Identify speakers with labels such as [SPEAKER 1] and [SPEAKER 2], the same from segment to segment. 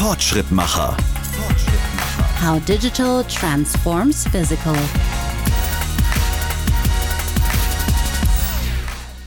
[SPEAKER 1] Fortschrittmacher.
[SPEAKER 2] How digital transforms physical.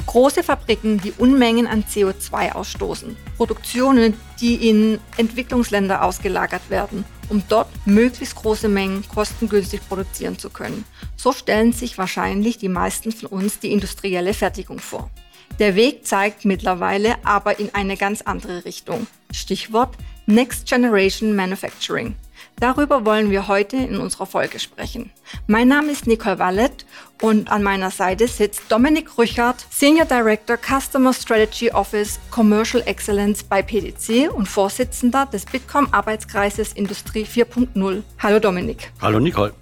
[SPEAKER 3] Große Fabriken, die Unmengen an CO2 ausstoßen. Produktionen, die in Entwicklungsländer ausgelagert werden, um dort möglichst große Mengen kostengünstig produzieren zu können. So stellen sich wahrscheinlich die meisten von uns die industrielle Fertigung vor. Der Weg zeigt mittlerweile aber in eine ganz andere Richtung. Stichwort Next Generation Manufacturing. Darüber wollen wir heute in unserer Folge sprechen. Mein Name ist Nicole Wallet und an meiner Seite sitzt Dominik Rüchert, Senior Director Customer Strategy Office Commercial Excellence bei PDC und Vorsitzender des Bitkom Arbeitskreises Industrie 4.0. Hallo Dominik.
[SPEAKER 4] Hallo Nicole.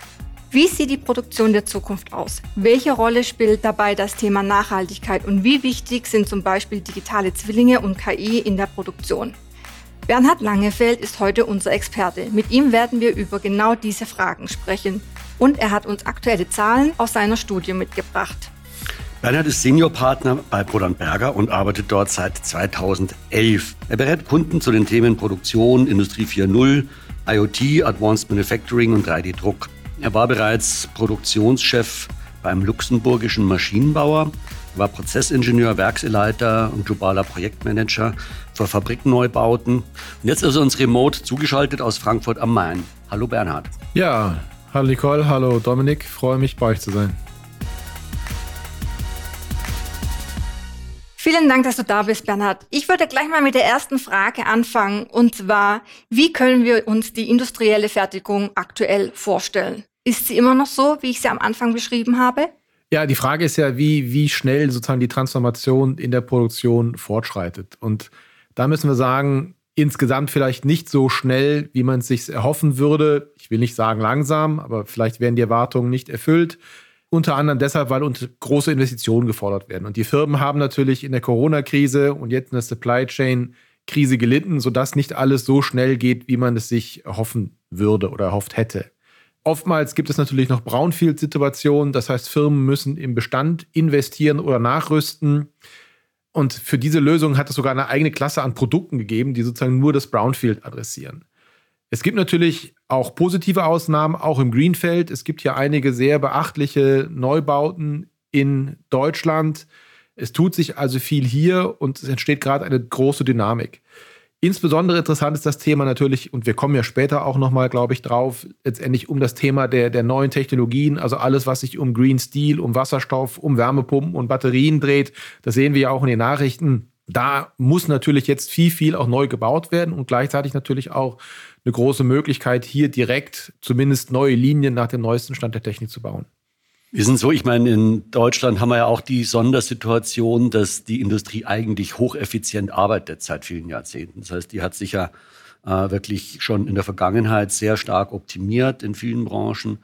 [SPEAKER 3] Wie sieht die Produktion der Zukunft aus? Welche Rolle spielt dabei das Thema Nachhaltigkeit und wie wichtig sind zum Beispiel digitale Zwillinge und KI in der Produktion? Bernhard Langefeld ist heute unser Experte. Mit ihm werden wir über genau diese Fragen sprechen. Und er hat uns aktuelle Zahlen aus seiner Studie mitgebracht.
[SPEAKER 4] Bernhard ist Seniorpartner bei Roland Berger und arbeitet dort seit 2011. Er berät Kunden zu den Themen Produktion, Industrie 4.0, IoT, Advanced Manufacturing und 3D-Druck. Er war bereits Produktionschef beim luxemburgischen Maschinenbauer, war Prozessingenieur, Werksleiter und globaler Projektmanager für Fabrikneubauten. Und jetzt ist er uns remote zugeschaltet aus Frankfurt am Main. Hallo Bernhard.
[SPEAKER 5] Ja, hallo Nicole, hallo Dominik, freue mich bei euch zu sein.
[SPEAKER 3] Vielen Dank, dass du da bist, Bernhard. Ich würde gleich mal mit der ersten Frage anfangen, und zwar, wie können wir uns die industrielle Fertigung aktuell vorstellen? Ist sie immer noch so, wie ich sie am Anfang beschrieben habe?
[SPEAKER 5] Ja, die Frage ist ja, wie, wie schnell sozusagen die Transformation in der Produktion fortschreitet. Und da müssen wir sagen, insgesamt vielleicht nicht so schnell, wie man es sich erhoffen würde. Ich will nicht sagen langsam, aber vielleicht werden die Erwartungen nicht erfüllt. Unter anderem deshalb, weil große Investitionen gefordert werden. Und die Firmen haben natürlich in der Corona-Krise und jetzt in der Supply Chain-Krise gelitten, sodass nicht alles so schnell geht, wie man es sich erhoffen würde oder erhofft hätte. Oftmals gibt es natürlich noch Brownfield-Situationen, das heißt, Firmen müssen im Bestand investieren oder nachrüsten. Und für diese Lösung hat es sogar eine eigene Klasse an Produkten gegeben, die sozusagen nur das Brownfield adressieren. Es gibt natürlich auch positive Ausnahmen, auch im Greenfeld. Es gibt hier einige sehr beachtliche Neubauten in Deutschland. Es tut sich also viel hier und es entsteht gerade eine große Dynamik. Insbesondere interessant ist das Thema natürlich, und wir kommen ja später auch nochmal, glaube ich, drauf, letztendlich um das Thema der, der neuen Technologien, also alles, was sich um Green Steel, um Wasserstoff, um Wärmepumpen und Batterien dreht. Das sehen wir ja auch in den Nachrichten. Da muss natürlich jetzt viel, viel auch neu gebaut werden und gleichzeitig natürlich auch eine große Möglichkeit, hier direkt zumindest neue Linien nach dem neuesten Stand der Technik zu bauen.
[SPEAKER 4] Wir sind so, ich meine, in Deutschland haben wir ja auch die Sondersituation, dass die Industrie eigentlich hocheffizient arbeitet seit vielen Jahrzehnten. Das heißt, die hat sich ja äh, wirklich schon in der Vergangenheit sehr stark optimiert in vielen Branchen.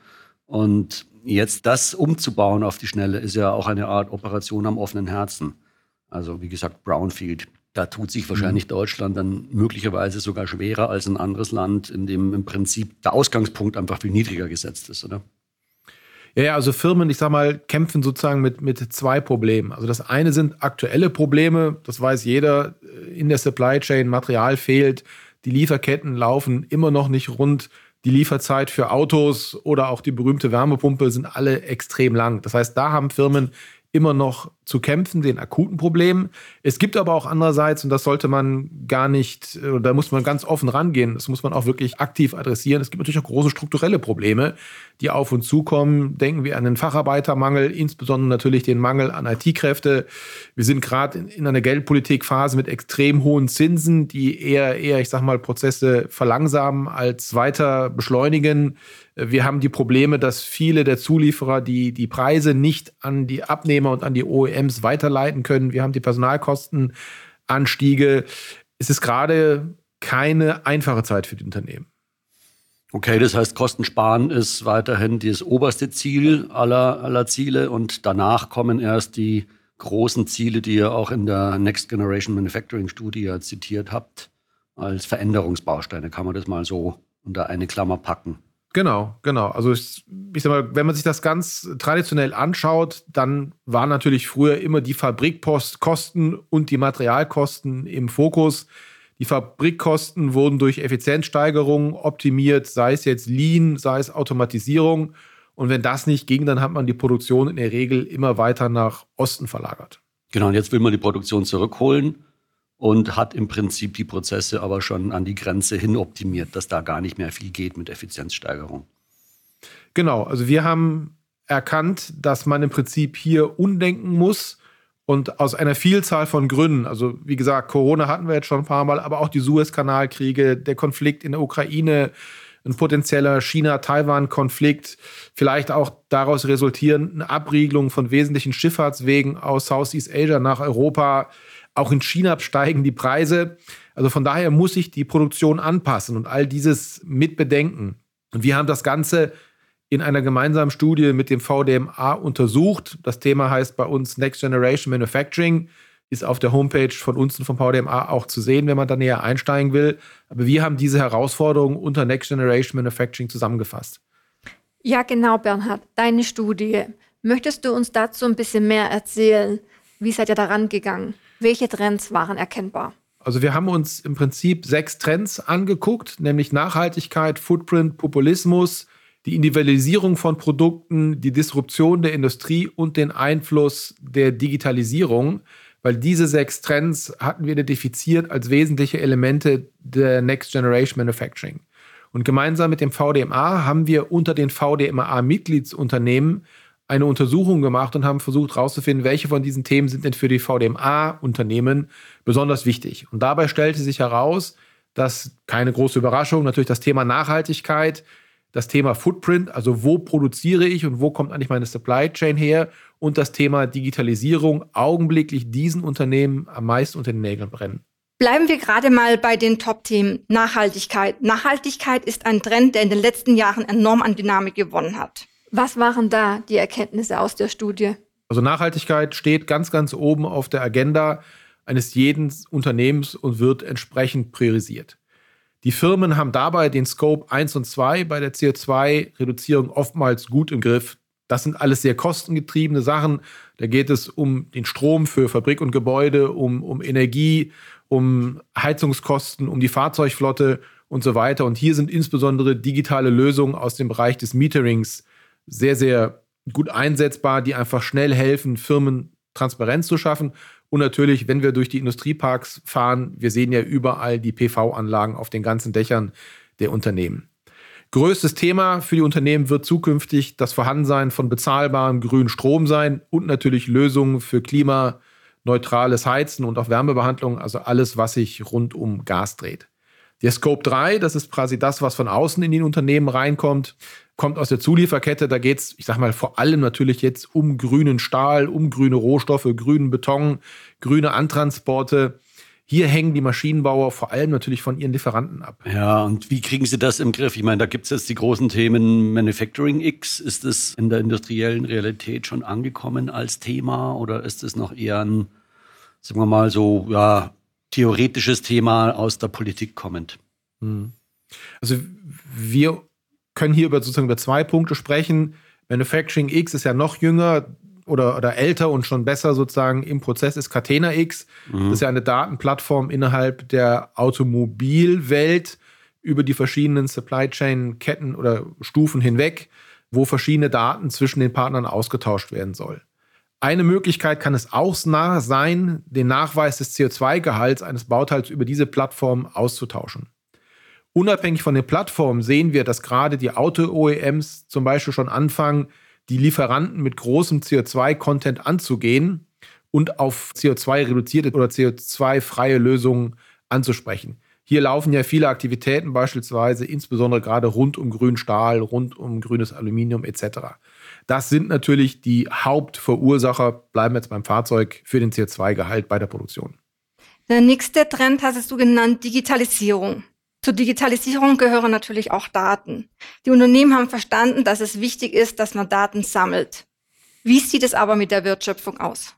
[SPEAKER 4] Und jetzt das umzubauen auf die Schnelle ist ja auch eine Art Operation am offenen Herzen. Also wie gesagt, Brownfield. Da tut sich wahrscheinlich mhm. Deutschland dann möglicherweise sogar schwerer als ein anderes Land, in dem im Prinzip der Ausgangspunkt einfach viel niedriger gesetzt ist, oder?
[SPEAKER 5] Ja, also Firmen, ich sag mal, kämpfen sozusagen mit, mit zwei Problemen. Also das eine sind aktuelle Probleme, das weiß jeder, in der Supply Chain Material fehlt, die Lieferketten laufen immer noch nicht rund, die Lieferzeit für Autos oder auch die berühmte Wärmepumpe sind alle extrem lang. Das heißt, da haben Firmen immer noch zu kämpfen, den akuten Problemen. Es gibt aber auch andererseits, und das sollte man gar nicht, da muss man ganz offen rangehen, das muss man auch wirklich aktiv adressieren. Es gibt natürlich auch große strukturelle Probleme, die auf uns zukommen. Denken wir an den Facharbeitermangel, insbesondere natürlich den Mangel an IT-Kräfte. Wir sind gerade in, in einer Geldpolitikphase mit extrem hohen Zinsen, die eher, eher, ich sag mal, Prozesse verlangsamen als weiter beschleunigen. Wir haben die Probleme, dass viele der Zulieferer die, die Preise nicht an die Abnehmer und an die OEMs weiterleiten können. Wir haben die Personalkostenanstiege. Es ist gerade keine einfache Zeit für die Unternehmen.
[SPEAKER 4] Okay, das heißt, Kostensparen ist weiterhin das oberste Ziel aller, aller Ziele und danach kommen erst die großen Ziele, die ihr auch in der Next Generation Manufacturing Studie zitiert habt, als Veränderungsbausteine. Kann man das mal so unter eine Klammer packen?
[SPEAKER 5] Genau, genau. Also ich, ich sag mal, wenn man sich das ganz traditionell anschaut, dann waren natürlich früher immer die Fabrikkosten und die Materialkosten im Fokus. Die Fabrikkosten wurden durch Effizienzsteigerungen optimiert, sei es jetzt Lean, sei es Automatisierung. Und wenn das nicht ging, dann hat man die Produktion in der Regel immer weiter nach Osten verlagert.
[SPEAKER 4] Genau, und jetzt will man die Produktion zurückholen und hat im Prinzip die Prozesse aber schon an die Grenze hin optimiert, dass da gar nicht mehr viel geht mit Effizienzsteigerung.
[SPEAKER 5] Genau, also wir haben erkannt, dass man im Prinzip hier undenken muss und aus einer Vielzahl von Gründen, also wie gesagt, Corona hatten wir jetzt schon ein paar Mal, aber auch die Suezkanalkriege, der Konflikt in der Ukraine, ein potenzieller China-Taiwan-Konflikt, vielleicht auch daraus resultierende Abriegelung von wesentlichen Schifffahrtswegen aus Southeast Asia nach Europa. Auch in China steigen die Preise. Also von daher muss sich die Produktion anpassen und all dieses mitbedenken. Und wir haben das Ganze in einer gemeinsamen Studie mit dem VDMA untersucht. Das Thema heißt bei uns Next Generation Manufacturing, ist auf der Homepage von uns und vom VDMA auch zu sehen, wenn man da näher einsteigen will. Aber wir haben diese Herausforderungen unter Next Generation Manufacturing zusammengefasst.
[SPEAKER 3] Ja, genau, Bernhard. Deine Studie. Möchtest du uns dazu ein bisschen mehr erzählen? Wie seid ihr daran gegangen? Welche Trends waren erkennbar?
[SPEAKER 5] Also wir haben uns im Prinzip sechs Trends angeguckt, nämlich Nachhaltigkeit, Footprint, Populismus, die Individualisierung von Produkten, die Disruption der Industrie und den Einfluss der Digitalisierung, weil diese sechs Trends hatten wir identifiziert als wesentliche Elemente der Next Generation Manufacturing. Und gemeinsam mit dem VDMA haben wir unter den VDMA-Mitgliedsunternehmen eine Untersuchung gemacht und haben versucht herauszufinden, welche von diesen Themen sind denn für die VDMA-Unternehmen besonders wichtig. Und dabei stellte sich heraus, dass keine große Überraschung, natürlich das Thema Nachhaltigkeit, das Thema Footprint, also wo produziere ich und wo kommt eigentlich meine Supply Chain her und das Thema Digitalisierung augenblicklich diesen Unternehmen am meisten unter den Nägeln brennen.
[SPEAKER 3] Bleiben wir gerade mal bei den Top-Themen Nachhaltigkeit. Nachhaltigkeit ist ein Trend, der in den letzten Jahren enorm an Dynamik gewonnen hat. Was waren da die Erkenntnisse aus der Studie?
[SPEAKER 5] Also Nachhaltigkeit steht ganz, ganz oben auf der Agenda eines jeden Unternehmens und wird entsprechend priorisiert. Die Firmen haben dabei den Scope 1 und 2 bei der CO2-Reduzierung oftmals gut im Griff. Das sind alles sehr kostengetriebene Sachen. Da geht es um den Strom für Fabrik und Gebäude, um, um Energie, um Heizungskosten, um die Fahrzeugflotte und so weiter. Und hier sind insbesondere digitale Lösungen aus dem Bereich des Meterings sehr, sehr gut einsetzbar, die einfach schnell helfen, Firmen Transparenz zu schaffen und natürlich, wenn wir durch die Industrieparks fahren, wir sehen ja überall die PV-Anlagen auf den ganzen Dächern der Unternehmen. Größtes Thema für die Unternehmen wird zukünftig das Vorhandensein von bezahlbarem grünen Strom sein und natürlich Lösungen für klimaneutrales Heizen und auch Wärmebehandlung, also alles, was sich rund um Gas dreht. Der Scope 3, das ist quasi das, was von außen in die Unternehmen reinkommt, kommt aus der Zulieferkette. Da geht es, ich sage mal, vor allem natürlich jetzt um grünen Stahl, um grüne Rohstoffe, grünen Beton, grüne Antransporte. Hier hängen die Maschinenbauer vor allem natürlich von ihren Lieferanten ab.
[SPEAKER 4] Ja, und wie kriegen sie das im Griff? Ich meine, da gibt es jetzt die großen Themen Manufacturing X. Ist das in der industriellen Realität schon angekommen als Thema oder ist es noch eher ein, sagen wir mal so, ja, theoretisches Thema aus der Politik kommend. Hm.
[SPEAKER 5] Also wir können hier über sozusagen über zwei Punkte sprechen. Manufacturing X ist ja noch jünger oder, oder älter und schon besser sozusagen im Prozess ist Catena X. Mhm. Das ist ja eine Datenplattform innerhalb der Automobilwelt über die verschiedenen Supply Chain Ketten oder Stufen hinweg, wo verschiedene Daten zwischen den Partnern ausgetauscht werden soll. Eine Möglichkeit kann es auch sein, den Nachweis des CO2-Gehalts eines Bauteils über diese Plattform auszutauschen. Unabhängig von den Plattformen sehen wir, dass gerade die Auto-OEMs zum Beispiel schon anfangen, die Lieferanten mit großem CO2-Content anzugehen und auf CO2-reduzierte oder CO2-freie Lösungen anzusprechen. Hier laufen ja viele Aktivitäten, beispielsweise insbesondere gerade rund um grünen Stahl, rund um grünes Aluminium etc. Das sind natürlich die Hauptverursacher, bleiben jetzt beim Fahrzeug, für den CO2-Gehalt bei der Produktion.
[SPEAKER 3] Der nächste Trend hast du genannt, Digitalisierung. Zur Digitalisierung gehören natürlich auch Daten. Die Unternehmen haben verstanden, dass es wichtig ist, dass man Daten sammelt. Wie sieht es aber mit der Wertschöpfung aus?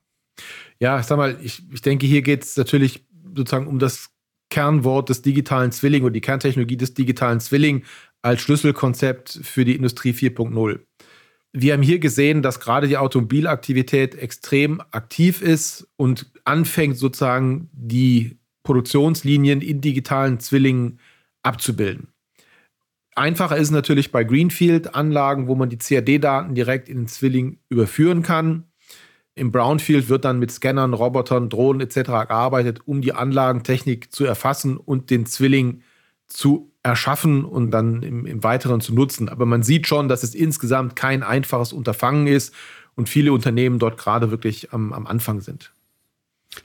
[SPEAKER 5] Ja, ich sag mal, ich, ich denke, hier geht es natürlich sozusagen um das Kernwort des digitalen Zwilling und die Kerntechnologie des digitalen Zwilling als Schlüsselkonzept für die Industrie 4.0. Wir haben hier gesehen, dass gerade die Automobilaktivität extrem aktiv ist und anfängt sozusagen die Produktionslinien in digitalen Zwillingen abzubilden. Einfacher ist natürlich bei Greenfield-Anlagen, wo man die CAD-Daten direkt in den Zwilling überführen kann. Im Brownfield wird dann mit Scannern, Robotern, Drohnen etc. gearbeitet, um die Anlagentechnik zu erfassen und den Zwilling zu erschaffen und dann im, im Weiteren zu nutzen. Aber man sieht schon, dass es insgesamt kein einfaches Unterfangen ist und viele Unternehmen dort gerade wirklich am, am Anfang sind.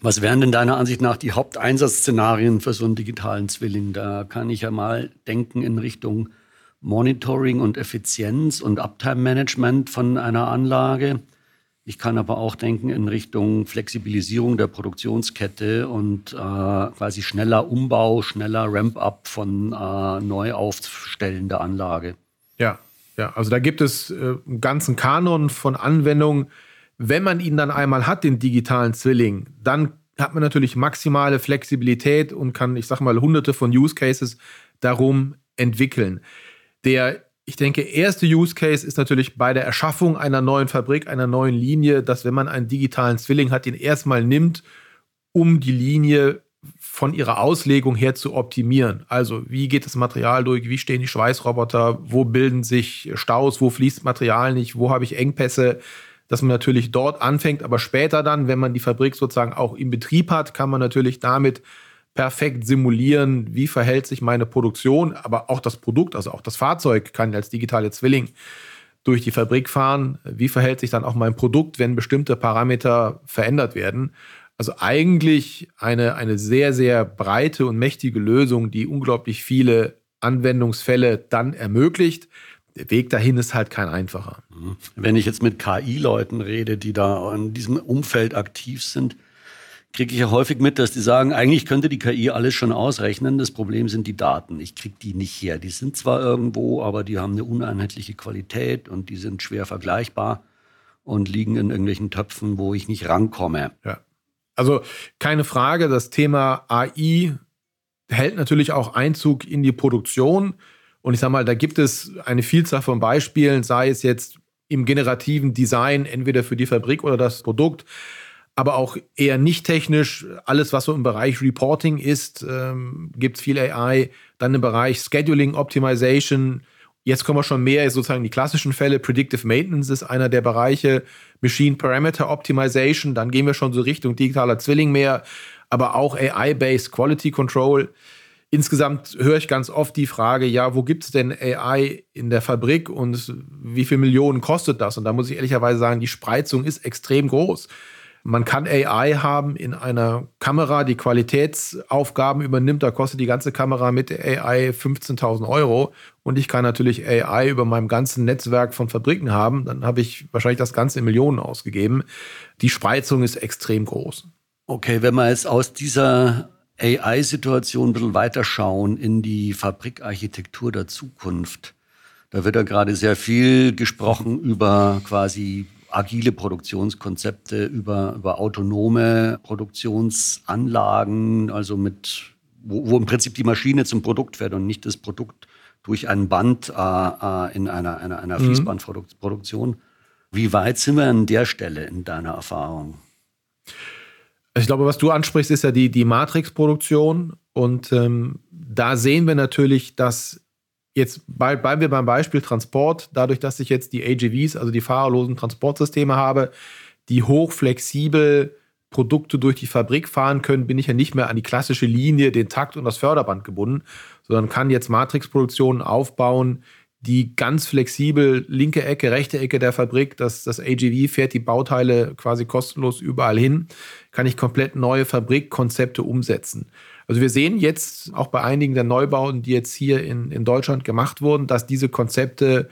[SPEAKER 4] Was wären denn deiner Ansicht nach die Haupteinsatzszenarien für so einen digitalen Zwilling? Da kann ich ja mal denken in Richtung Monitoring und Effizienz und Uptime-Management von einer Anlage. Ich kann aber auch denken in Richtung Flexibilisierung der Produktionskette und äh, quasi schneller Umbau, schneller Ramp-up von äh, Neuaufstellen der Anlage.
[SPEAKER 5] Ja, ja, also da gibt es äh, einen ganzen Kanon von Anwendungen. Wenn man ihn dann einmal hat, den digitalen Zwilling, dann hat man natürlich maximale Flexibilität und kann, ich sag mal, hunderte von Use Cases darum entwickeln. Der ich denke, erste Use Case ist natürlich bei der Erschaffung einer neuen Fabrik, einer neuen Linie, dass wenn man einen digitalen Zwilling hat, den erstmal nimmt, um die Linie von ihrer Auslegung her zu optimieren. Also wie geht das Material durch, wie stehen die Schweißroboter, wo bilden sich Staus, wo fließt Material nicht, wo habe ich Engpässe, dass man natürlich dort anfängt, aber später dann, wenn man die Fabrik sozusagen auch im Betrieb hat, kann man natürlich damit perfekt simulieren, wie verhält sich meine Produktion, aber auch das Produkt, also auch das Fahrzeug kann als digitale Zwilling durch die Fabrik fahren. Wie verhält sich dann auch mein Produkt, wenn bestimmte Parameter verändert werden? Also eigentlich eine, eine sehr, sehr breite und mächtige Lösung, die unglaublich viele Anwendungsfälle dann ermöglicht. Der Weg dahin ist halt kein einfacher.
[SPEAKER 4] Wenn ich jetzt mit KI-Leuten rede, die da in diesem Umfeld aktiv sind, kriege ich ja häufig mit, dass die sagen, eigentlich könnte die KI alles schon ausrechnen. Das Problem sind die Daten. Ich kriege die nicht her. Die sind zwar irgendwo, aber die haben eine uneinheitliche Qualität und die sind schwer vergleichbar und liegen in irgendwelchen Töpfen, wo ich nicht rankomme.
[SPEAKER 5] Ja. Also keine Frage, das Thema AI hält natürlich auch Einzug in die Produktion. Und ich sage mal, da gibt es eine Vielzahl von Beispielen, sei es jetzt im generativen Design, entweder für die Fabrik oder das Produkt aber auch eher nicht technisch. Alles, was so im Bereich Reporting ist, ähm, gibt es viel AI. Dann im Bereich Scheduling, Optimization. Jetzt kommen wir schon mehr sozusagen die klassischen Fälle. Predictive Maintenance ist einer der Bereiche. Machine Parameter Optimization. Dann gehen wir schon so Richtung digitaler Zwilling mehr. Aber auch AI-based Quality Control. Insgesamt höre ich ganz oft die Frage, ja, wo gibt es denn AI in der Fabrik und wie viele Millionen kostet das? Und da muss ich ehrlicherweise sagen, die Spreizung ist extrem groß. Man kann AI haben in einer Kamera, die Qualitätsaufgaben übernimmt. Da kostet die ganze Kamera mit AI 15.000 Euro. Und ich kann natürlich AI über meinem ganzen Netzwerk von Fabriken haben. Dann habe ich wahrscheinlich das Ganze in Millionen ausgegeben. Die Spreizung ist extrem groß.
[SPEAKER 4] Okay, wenn wir jetzt aus dieser AI-Situation ein bisschen weiterschauen in die Fabrikarchitektur der Zukunft, da wird ja gerade sehr viel gesprochen über quasi agile Produktionskonzepte, über, über autonome Produktionsanlagen, also mit, wo, wo im Prinzip die Maschine zum Produkt wird und nicht das Produkt durch ein Band äh, äh in einer, einer, einer mhm. Fließbandproduktion. Wie weit sind wir an der Stelle in deiner Erfahrung?
[SPEAKER 5] Ich glaube, was du ansprichst, ist ja die, die Matrix-Produktion. Und ähm, da sehen wir natürlich, dass Jetzt bleiben wir beim Beispiel Transport. Dadurch, dass ich jetzt die AGVs, also die fahrerlosen Transportsysteme habe, die hochflexibel Produkte durch die Fabrik fahren können, bin ich ja nicht mehr an die klassische Linie, den Takt und das Förderband gebunden, sondern kann jetzt Matrixproduktionen aufbauen, die ganz flexibel linke Ecke, rechte Ecke der Fabrik, das, das AGV fährt die Bauteile quasi kostenlos überall hin, kann ich komplett neue Fabrikkonzepte umsetzen. Also wir sehen jetzt auch bei einigen der Neubauten, die jetzt hier in, in Deutschland gemacht wurden, dass diese Konzepte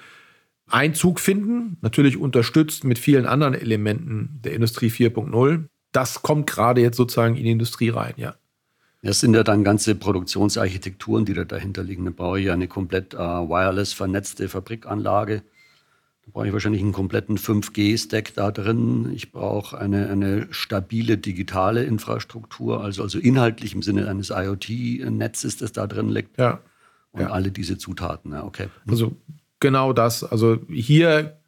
[SPEAKER 5] Einzug finden, natürlich unterstützt mit vielen anderen Elementen der Industrie 4.0. Das kommt gerade jetzt sozusagen in die Industrie rein, ja.
[SPEAKER 4] Das sind ja dann ganze Produktionsarchitekturen, die da dahinter liegen. Da brauche ich ja eine komplett äh, wireless vernetzte Fabrikanlage da brauche ich wahrscheinlich einen kompletten 5G-Stack da drin. Ich brauche eine, eine stabile digitale Infrastruktur, also, also inhaltlich im Sinne eines IoT-Netzes, das da drin liegt.
[SPEAKER 5] Ja.
[SPEAKER 4] Und ja. alle diese Zutaten, ja, okay.
[SPEAKER 5] Also genau das. Also hier,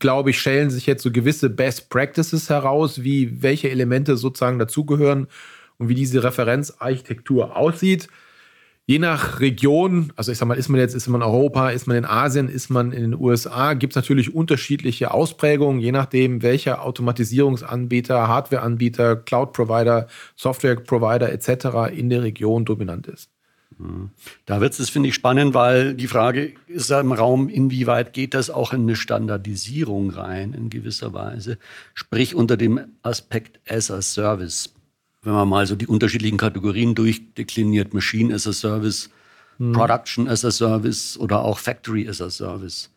[SPEAKER 5] glaube ich, stellen sich jetzt so gewisse Best Practices heraus, wie welche Elemente sozusagen dazugehören. Und wie diese Referenzarchitektur aussieht. Je nach Region, also ich sag mal, ist man jetzt, ist man in Europa, ist man in Asien, ist man in den USA, gibt es natürlich unterschiedliche Ausprägungen, je nachdem, welcher Automatisierungsanbieter, Hardwareanbieter, Cloud-Provider, Software-Provider etc. in der Region dominant ist.
[SPEAKER 4] Da wird es, finde ich, spannend, weil die Frage ist im Raum, inwieweit geht das auch in eine Standardisierung rein, in gewisser Weise. Sprich unter dem Aspekt as a Service wenn man mal so die unterschiedlichen Kategorien durchdekliniert, Machine as a Service, mhm. Production as a Service oder auch Factory as a Service,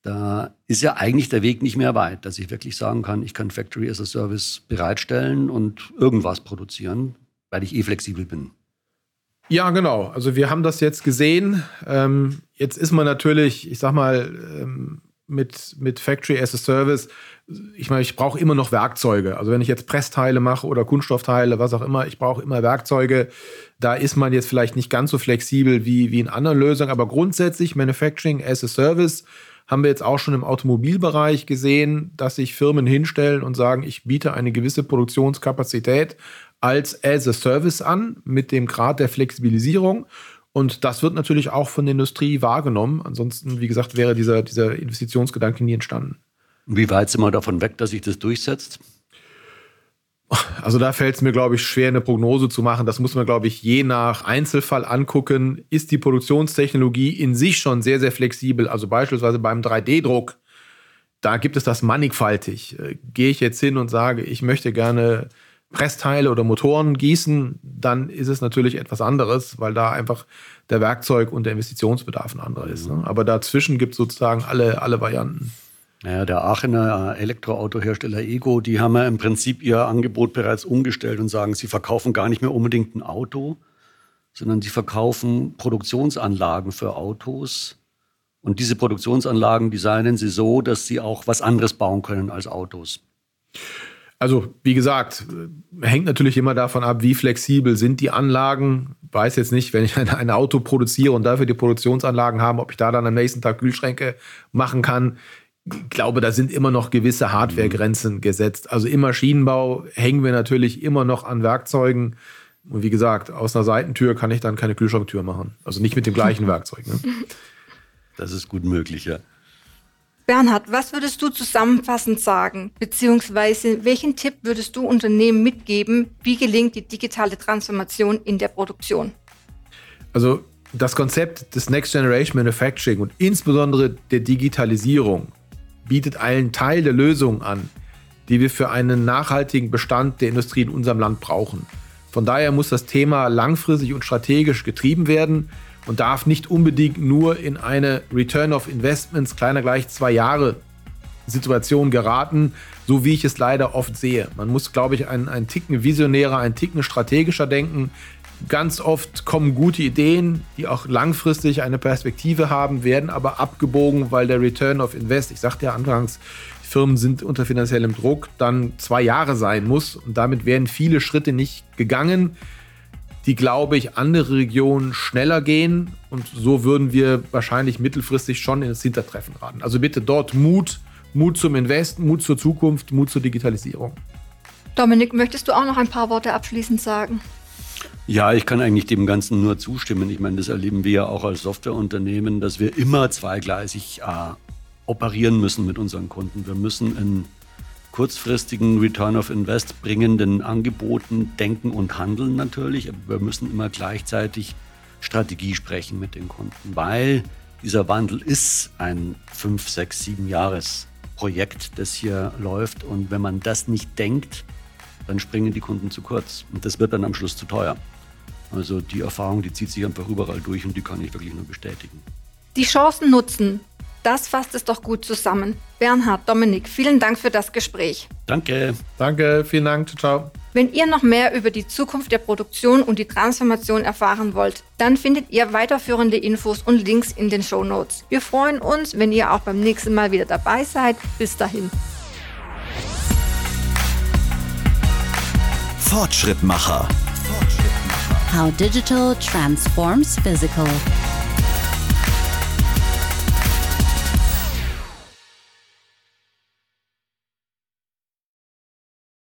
[SPEAKER 4] da ist ja eigentlich der Weg nicht mehr weit, dass ich wirklich sagen kann, ich kann Factory as a Service bereitstellen und irgendwas produzieren, weil ich eh flexibel bin.
[SPEAKER 5] Ja, genau. Also wir haben das jetzt gesehen. Ähm, jetzt ist man natürlich, ich sag mal, ähm, mit, mit Factory as a Service ich meine, ich brauche immer noch Werkzeuge. Also wenn ich jetzt Pressteile mache oder Kunststoffteile, was auch immer, ich brauche immer Werkzeuge. Da ist man jetzt vielleicht nicht ganz so flexibel wie, wie in anderen Lösungen, aber grundsätzlich Manufacturing as a Service haben wir jetzt auch schon im Automobilbereich gesehen, dass sich Firmen hinstellen und sagen, ich biete eine gewisse Produktionskapazität als as a Service an mit dem Grad der Flexibilisierung. Und das wird natürlich auch von der Industrie wahrgenommen. Ansonsten, wie gesagt, wäre dieser, dieser Investitionsgedanke nie entstanden.
[SPEAKER 4] Wie weit sind wir davon weg, dass sich das durchsetzt?
[SPEAKER 5] Also da fällt es mir, glaube ich, schwer, eine Prognose zu machen. Das muss man, glaube ich, je nach Einzelfall angucken. Ist die Produktionstechnologie in sich schon sehr, sehr flexibel? Also beispielsweise beim 3D-Druck, da gibt es das mannigfaltig. Äh, gehe ich jetzt hin und sage, ich möchte gerne Pressteile oder Motoren gießen, dann ist es natürlich etwas anderes, weil da einfach der Werkzeug und der Investitionsbedarf ein anderer ist. Ne? Aber dazwischen gibt es sozusagen alle, alle Varianten.
[SPEAKER 4] Naja, der Aachener äh, Elektroautohersteller Ego, die haben ja im Prinzip ihr Angebot bereits umgestellt und sagen, sie verkaufen gar nicht mehr unbedingt ein Auto, sondern sie verkaufen Produktionsanlagen für Autos. Und diese Produktionsanlagen designen sie so, dass sie auch was anderes bauen können als Autos.
[SPEAKER 5] Also, wie gesagt, hängt natürlich immer davon ab, wie flexibel sind die Anlagen. Weiß jetzt nicht, wenn ich ein, ein Auto produziere und dafür die Produktionsanlagen habe, ob ich da dann am nächsten Tag Kühlschränke machen kann glaube, da sind immer noch gewisse Hardwaregrenzen gesetzt. Also im Maschinenbau hängen wir natürlich immer noch an Werkzeugen. Und wie gesagt, aus einer Seitentür kann ich dann keine Kühlschranktür machen. Also nicht mit dem gleichen Werkzeug. Ne?
[SPEAKER 4] Das ist gut möglich, ja.
[SPEAKER 3] Bernhard, was würdest du zusammenfassend sagen? Beziehungsweise welchen Tipp würdest du Unternehmen mitgeben? Wie gelingt die digitale Transformation in der Produktion?
[SPEAKER 5] Also das Konzept des Next Generation Manufacturing und insbesondere der Digitalisierung bietet einen Teil der Lösung an, die wir für einen nachhaltigen Bestand der Industrie in unserem Land brauchen. Von daher muss das Thema langfristig und strategisch getrieben werden und darf nicht unbedingt nur in eine Return of Investments kleiner gleich zwei Jahre Situation geraten, so wie ich es leider oft sehe. Man muss, glaube ich, einen, einen Ticken visionärer, einen Ticken strategischer denken. Ganz oft kommen gute Ideen, die auch langfristig eine Perspektive haben, werden aber abgebogen, weil der Return of Invest, ich sagte ja anfangs, Firmen sind unter finanziellem Druck, dann zwei Jahre sein muss. Und damit werden viele Schritte nicht gegangen, die, glaube ich, andere Regionen schneller gehen. Und so würden wir wahrscheinlich mittelfristig schon ins Hintertreffen raten. Also bitte dort Mut, Mut zum Invest, Mut zur Zukunft, Mut zur Digitalisierung.
[SPEAKER 3] Dominik, möchtest du auch noch ein paar Worte abschließend sagen?
[SPEAKER 4] Ja, ich kann eigentlich dem Ganzen nur zustimmen. Ich meine, das erleben wir ja auch als Softwareunternehmen, dass wir immer zweigleisig äh, operieren müssen mit unseren Kunden. Wir müssen in kurzfristigen Return of Invest bringenden Angeboten denken und handeln natürlich. Aber wir müssen immer gleichzeitig Strategie sprechen mit den Kunden, weil dieser Wandel ist ein fünf, sechs, sieben Jahres Projekt, das hier läuft. Und wenn man das nicht denkt, dann springen die Kunden zu kurz. Und das wird dann am Schluss zu teuer. Also die Erfahrung, die zieht sich einfach überall durch und die kann ich wirklich nur bestätigen.
[SPEAKER 3] Die Chancen nutzen, das fasst es doch gut zusammen. Bernhard, Dominik, vielen Dank für das Gespräch.
[SPEAKER 4] Danke.
[SPEAKER 5] Danke, vielen Dank. Ciao.
[SPEAKER 3] Wenn ihr noch mehr über die Zukunft der Produktion und die Transformation erfahren wollt, dann findet ihr weiterführende Infos und Links in den Show Notes. Wir freuen uns, wenn ihr auch beim nächsten Mal wieder dabei seid. Bis dahin.
[SPEAKER 2] Fortschrittmacher. How digital transforms physical.